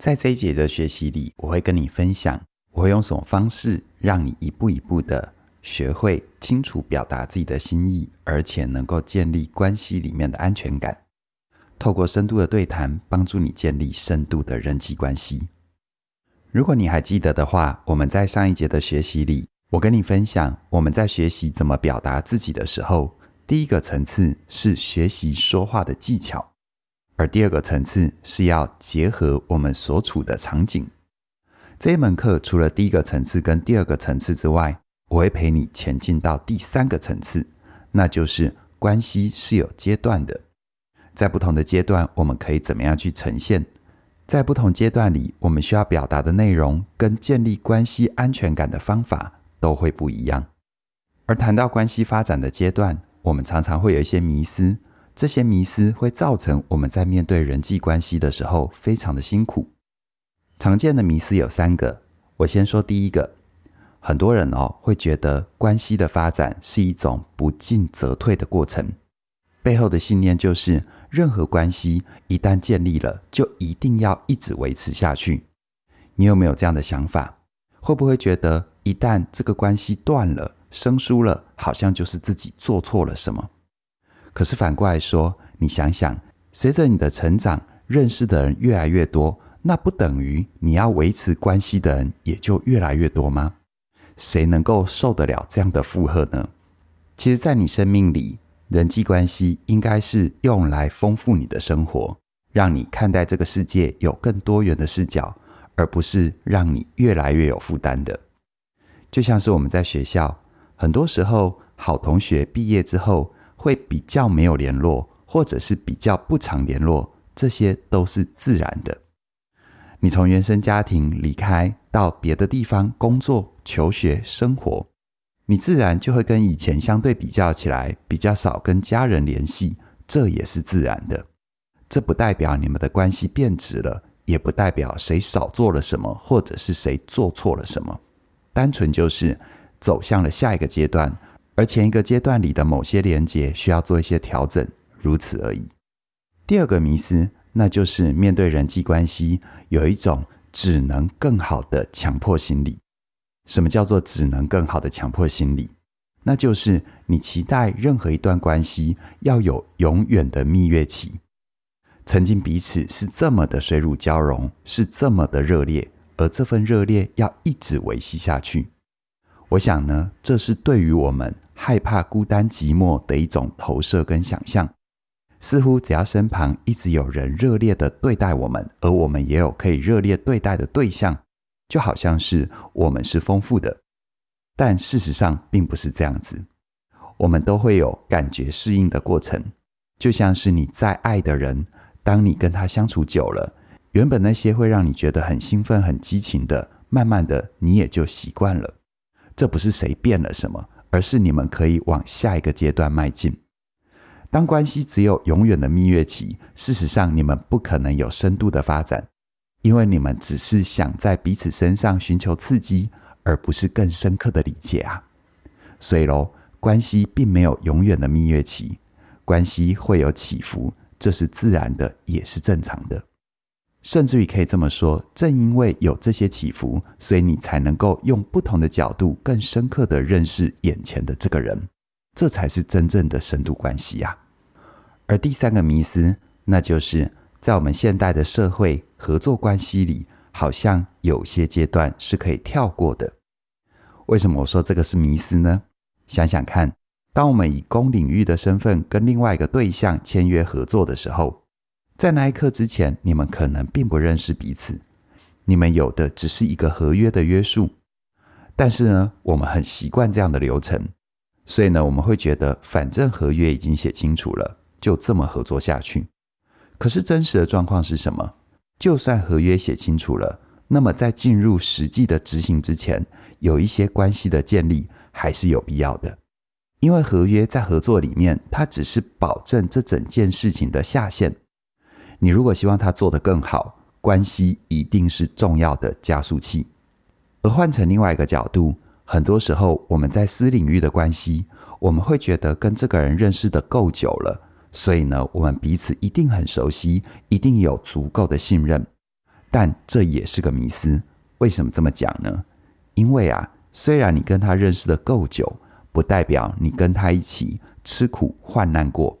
在这一节的学习里，我会跟你分享，我会用什么方式让你一步一步的学会清楚表达自己的心意，而且能够建立关系里面的安全感。透过深度的对谈，帮助你建立深度的人际关系。如果你还记得的话，我们在上一节的学习里，我跟你分享，我们在学习怎么表达自己的时候，第一个层次是学习说话的技巧。而第二个层次是要结合我们所处的场景。这一门课除了第一个层次跟第二个层次之外，我会陪你前进到第三个层次，那就是关系是有阶段的。在不同的阶段，我们可以怎么样去呈现？在不同阶段里，我们需要表达的内容跟建立关系安全感的方法都会不一样。而谈到关系发展的阶段，我们常常会有一些迷思。这些迷思会造成我们在面对人际关系的时候非常的辛苦。常见的迷思有三个，我先说第一个。很多人哦会觉得关系的发展是一种不进则退的过程，背后的信念就是任何关系一旦建立了，就一定要一直维持下去。你有没有这样的想法？会不会觉得一旦这个关系断了、生疏了，好像就是自己做错了什么？可是反过来说，你想想，随着你的成长，认识的人越来越多，那不等于你要维持关系的人也就越来越多吗？谁能够受得了这样的负荷呢？其实，在你生命里，人际关系应该是用来丰富你的生活，让你看待这个世界有更多元的视角，而不是让你越来越有负担的。就像是我们在学校，很多时候，好同学毕业之后，会比较没有联络，或者是比较不常联络，这些都是自然的。你从原生家庭离开到别的地方工作、求学、生活，你自然就会跟以前相对比较起来，比较少跟家人联系，这也是自然的。这不代表你们的关系变质了，也不代表谁少做了什么，或者是谁做错了什么，单纯就是走向了下一个阶段。而前一个阶段里的某些连接需要做一些调整，如此而已。第二个迷思，那就是面对人际关系有一种只能更好的强迫心理。什么叫做只能更好的强迫心理？那就是你期待任何一段关系要有永远的蜜月期，曾经彼此是这么的水乳交融，是这么的热烈，而这份热烈要一直维系下去。我想呢，这是对于我们。害怕孤单寂寞的一种投射跟想象，似乎只要身旁一直有人热烈的对待我们，而我们也有可以热烈对待的对象，就好像是我们是丰富的。但事实上并不是这样子，我们都会有感觉适应的过程，就像是你再爱的人，当你跟他相处久了，原本那些会让你觉得很兴奋、很激情的，慢慢的你也就习惯了。这不是谁变了什么。而是你们可以往下一个阶段迈进。当关系只有永远的蜜月期，事实上你们不可能有深度的发展，因为你们只是想在彼此身上寻求刺激，而不是更深刻的理解啊。所以喽，关系并没有永远的蜜月期，关系会有起伏，这是自然的，也是正常的。甚至于可以这么说，正因为有这些起伏，所以你才能够用不同的角度，更深刻地认识眼前的这个人，这才是真正的深度关系呀。而第三个迷思，那就是在我们现代的社会合作关系里，好像有些阶段是可以跳过的。为什么我说这个是迷思呢？想想看，当我们以公领域的身份跟另外一个对象签约合作的时候。在那一刻之前，你们可能并不认识彼此，你们有的只是一个合约的约束。但是呢，我们很习惯这样的流程，所以呢，我们会觉得反正合约已经写清楚了，就这么合作下去。可是真实的状况是什么？就算合约写清楚了，那么在进入实际的执行之前，有一些关系的建立还是有必要的，因为合约在合作里面，它只是保证这整件事情的下限。你如果希望他做得更好，关系一定是重要的加速器。而换成另外一个角度，很多时候我们在私领域的关系，我们会觉得跟这个人认识得够久了，所以呢，我们彼此一定很熟悉，一定有足够的信任。但这也是个迷思。为什么这么讲呢？因为啊，虽然你跟他认识的够久，不代表你跟他一起吃苦患难过。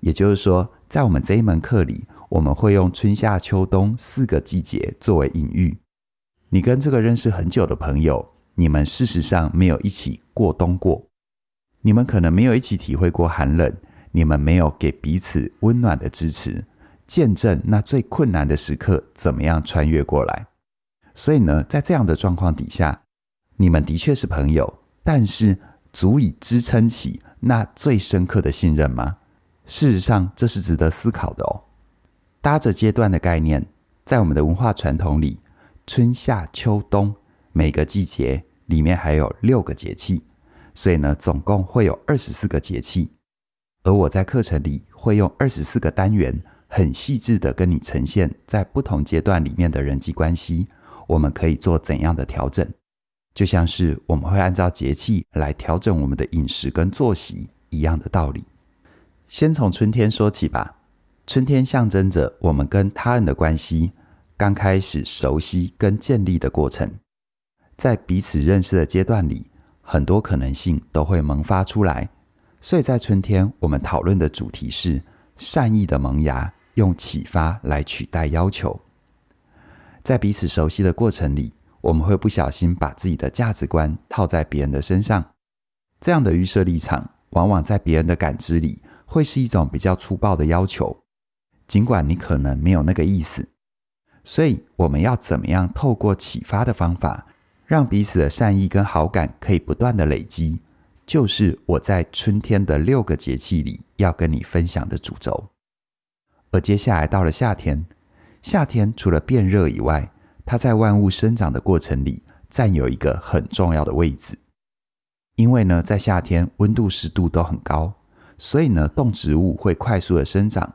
也就是说，在我们这一门课里，我们会用春夏秋冬四个季节作为隐喻。你跟这个认识很久的朋友，你们事实上没有一起过冬过，你们可能没有一起体会过寒冷，你们没有给彼此温暖的支持，见证那最困难的时刻怎么样穿越过来。所以呢，在这样的状况底下，你们的确是朋友，但是足以支撑起那最深刻的信任吗？事实上，这是值得思考的哦。搭着阶段的概念，在我们的文化传统里。春夏秋冬每个季节里面还有六个节气，所以呢，总共会有二十四个节气。而我在课程里会用二十四个单元，很细致的跟你呈现，在不同阶段里面的人际关系，我们可以做怎样的调整，就像是我们会按照节气来调整我们的饮食跟作息一样的道理。先从春天说起吧，春天象征着我们跟他人的关系。刚开始熟悉跟建立的过程，在彼此认识的阶段里，很多可能性都会萌发出来。所以在春天，我们讨论的主题是善意的萌芽，用启发来取代要求。在彼此熟悉的过程里，我们会不小心把自己的价值观套在别人的身上，这样的预设立场，往往在别人的感知里，会是一种比较粗暴的要求，尽管你可能没有那个意思。所以，我们要怎么样透过启发的方法，让彼此的善意跟好感可以不断的累积，就是我在春天的六个节气里要跟你分享的主轴。而接下来到了夏天，夏天除了变热以外，它在万物生长的过程里占有一个很重要的位置。因为呢，在夏天温度湿度都很高，所以呢，动植物会快速的生长，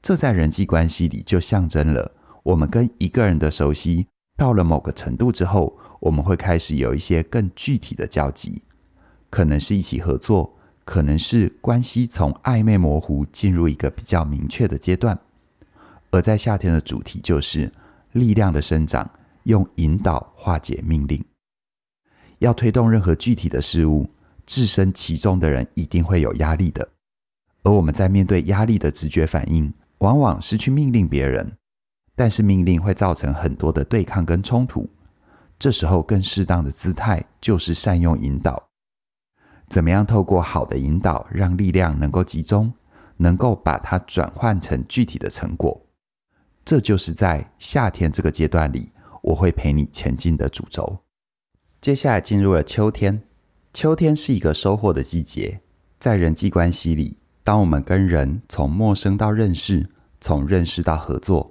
这在人际关系里就象征了。我们跟一个人的熟悉到了某个程度之后，我们会开始有一些更具体的交集，可能是一起合作，可能是关系从暧昧模糊进入一个比较明确的阶段。而在夏天的主题就是力量的生长，用引导化解命令。要推动任何具体的事物，置身其中的人一定会有压力的，而我们在面对压力的直觉反应，往往是去命令别人。但是命令会造成很多的对抗跟冲突，这时候更适当的姿态就是善用引导。怎么样透过好的引导，让力量能够集中，能够把它转换成具体的成果？这就是在夏天这个阶段里，我会陪你前进的主轴。接下来进入了秋天，秋天是一个收获的季节，在人际关系里，当我们跟人从陌生到认识，从认识到合作。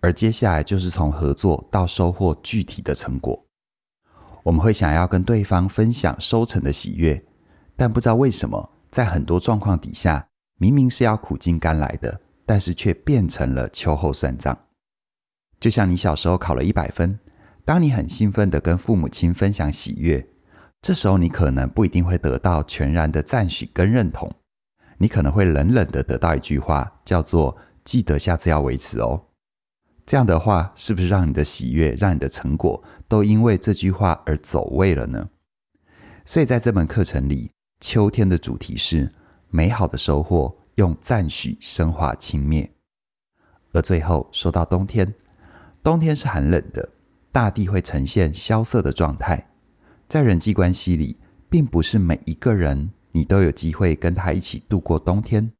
而接下来就是从合作到收获具体的成果，我们会想要跟对方分享收成的喜悦，但不知道为什么，在很多状况底下，明明是要苦尽甘来的，但是却变成了秋后算账。就像你小时候考了一百分，当你很兴奋地跟父母亲分享喜悦，这时候你可能不一定会得到全然的赞许跟认同，你可能会冷冷地得到一句话，叫做“记得下次要维持哦”。这样的话，是不是让你的喜悦、让你的成果都因为这句话而走位了呢？所以在这门课程里，秋天的主题是美好的收获，用赞许升华轻蔑。而最后说到冬天，冬天是寒冷的，大地会呈现萧瑟的状态。在人际关系里，并不是每一个人你都有机会跟他一起度过冬天。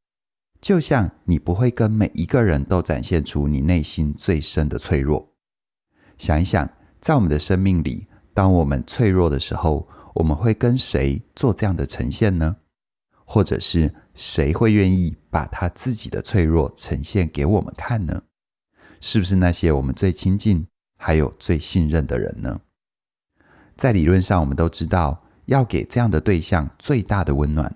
就像你不会跟每一个人都展现出你内心最深的脆弱。想一想，在我们的生命里，当我们脆弱的时候，我们会跟谁做这样的呈现呢？或者是谁会愿意把他自己的脆弱呈现给我们看呢？是不是那些我们最亲近还有最信任的人呢？在理论上，我们都知道要给这样的对象最大的温暖，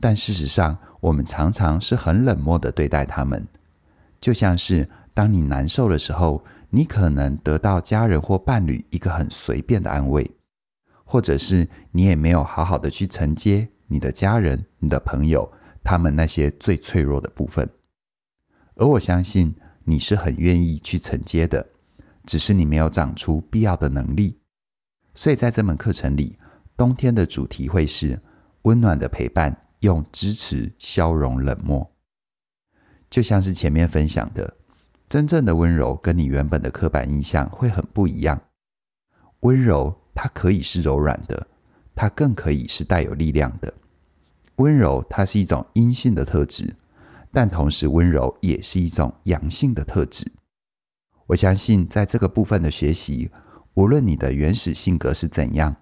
但事实上，我们常常是很冷漠的对待他们，就像是当你难受的时候，你可能得到家人或伴侣一个很随便的安慰，或者是你也没有好好的去承接你的家人、你的朋友他们那些最脆弱的部分。而我相信你是很愿意去承接的，只是你没有长出必要的能力。所以在这门课程里，冬天的主题会是温暖的陪伴，用支持消融冷漠。就像是前面分享的，真正的温柔跟你原本的刻板印象会很不一样。温柔它可以是柔软的，它更可以是带有力量的。温柔它是一种阴性的特质，但同时温柔也是一种阳性的特质。我相信在这个部分的学习，无论你的原始性格是怎样，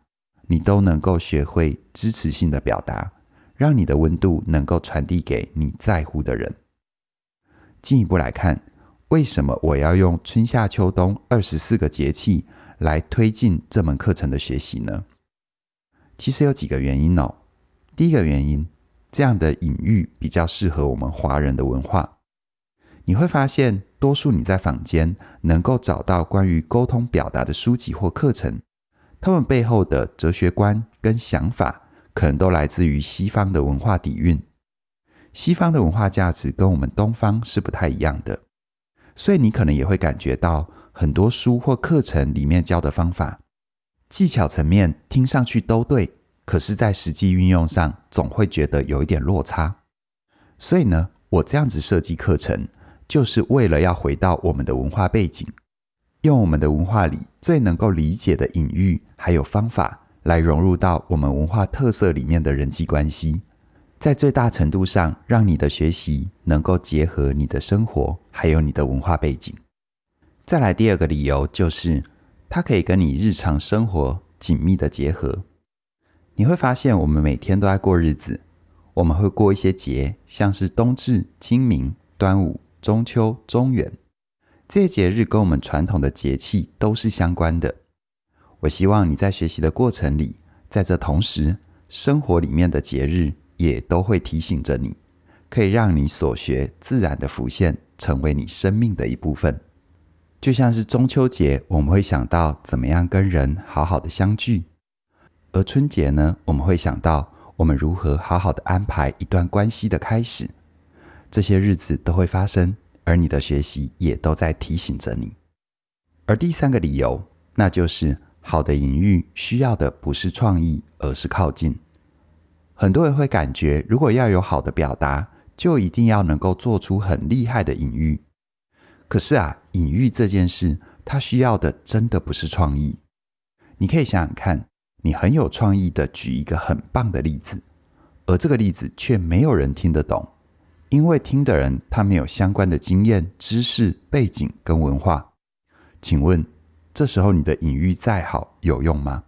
你都能够学会支持性的表达，让你的温度能够传递给你在乎的人。进一步来看，为什么我要用春夏秋冬二十四个节气来推进这门课程的学习呢？其实有几个原因哦。第一个原因，这样的隐喻比较适合我们华人的文化。你会发现，多数你在坊间能够找到关于沟通表达的书籍或课程，他们背后的哲学观跟想法，可能都来自于西方的文化底蕴。西方的文化价值跟我们东方是不太一样的，所以你可能也会感觉到很多书或课程里面教的方法，技巧层面听上去都对，可是，在实际运用上总会觉得有一点落差。所以呢，我这样子设计课程，就是为了要回到我们的文化背景，用我们的文化里最能够理解的隐喻还有方法，来融入到我们文化特色里面的人际关系。在最大程度上，让你的学习能够结合你的生活，还有你的文化背景。再来第二个理由就是，它可以跟你日常生活紧密的结合。你会发现，我们每天都在过日子，我们会过一些节，像是冬至、清明、端午、中秋、中元，这些节日跟我们传统的节气都是相关的。我希望你在学习的过程里，在这同时，生活里面的节日。也都会提醒着你，可以让你所学自然的浮现，成为你生命的一部分。就像是中秋节，我们会想到怎么样跟人好好的相聚；而春节呢，我们会想到我们如何好好的安排一段关系的开始。这些日子都会发生，而你的学习也都在提醒着你。而第三个理由，那就是好的隐喻需要的不是创意，而是靠近。很多人会感觉，如果要有好的表达，就一定要能够做出很厉害的隐喻。可是啊，隐喻这件事，它需要的真的不是创意。你可以想想看，你很有创意的举一个很棒的例子，而这个例子却没有人听得懂，因为听的人他没有相关的经验、知识、背景跟文化。请问，这时候你的隐喻再好有用吗？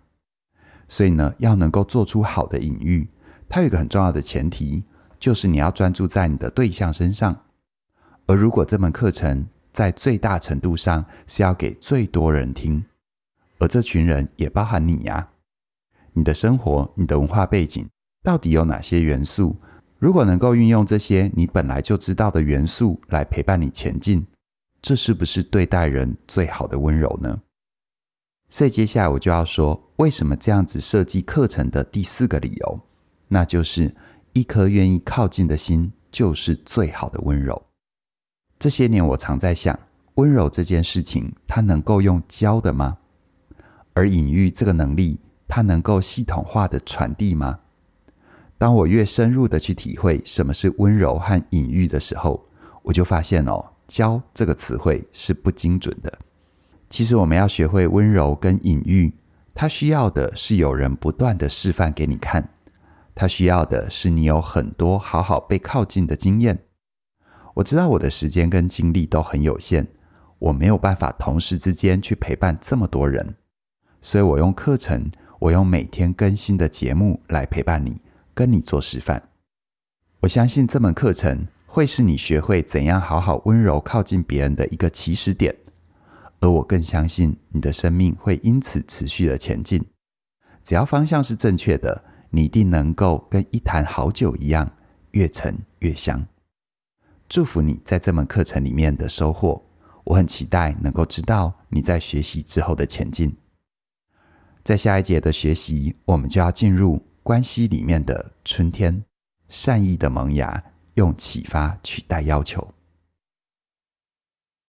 所以呢，要能够做出好的隐喻。它有一个很重要的前提，就是你要专注在你的对象身上。而如果这门课程在最大程度上是要给最多人听，而这群人也包含你呀，你的生活、你的文化背景到底有哪些元素？如果能够运用这些你本来就知道的元素来陪伴你前进，这是不是对待人最好的温柔呢？所以接下来我就要说，为什么这样子设计课程的第四个理由。那就是一颗愿意靠近的心，就是最好的温柔。这些年，我常在想，温柔这件事情，它能够用教的吗？而隐喻这个能力，它能够系统化的传递吗？当我越深入的去体会什么是温柔和隐喻的时候，我就发现哦，教这个词汇是不精准的。其实，我们要学会温柔跟隐喻，它需要的是有人不断的示范给你看。他需要的是你有很多好好被靠近的经验。我知道我的时间跟精力都很有限，我没有办法同时之间去陪伴这么多人，所以我用课程，我用每天更新的节目来陪伴你，跟你做示范。我相信这门课程会是你学会怎样好好温柔靠近别人的一个起始点，而我更相信你的生命会因此持续的前进。只要方向是正确的。你一定能够跟一坛好酒一样，越陈越香。祝福你在这门课程里面的收获，我很期待能够知道你在学习之后的前进。在下一节的学习，我们就要进入关系里面的春天，善意的萌芽，用启发取代要求。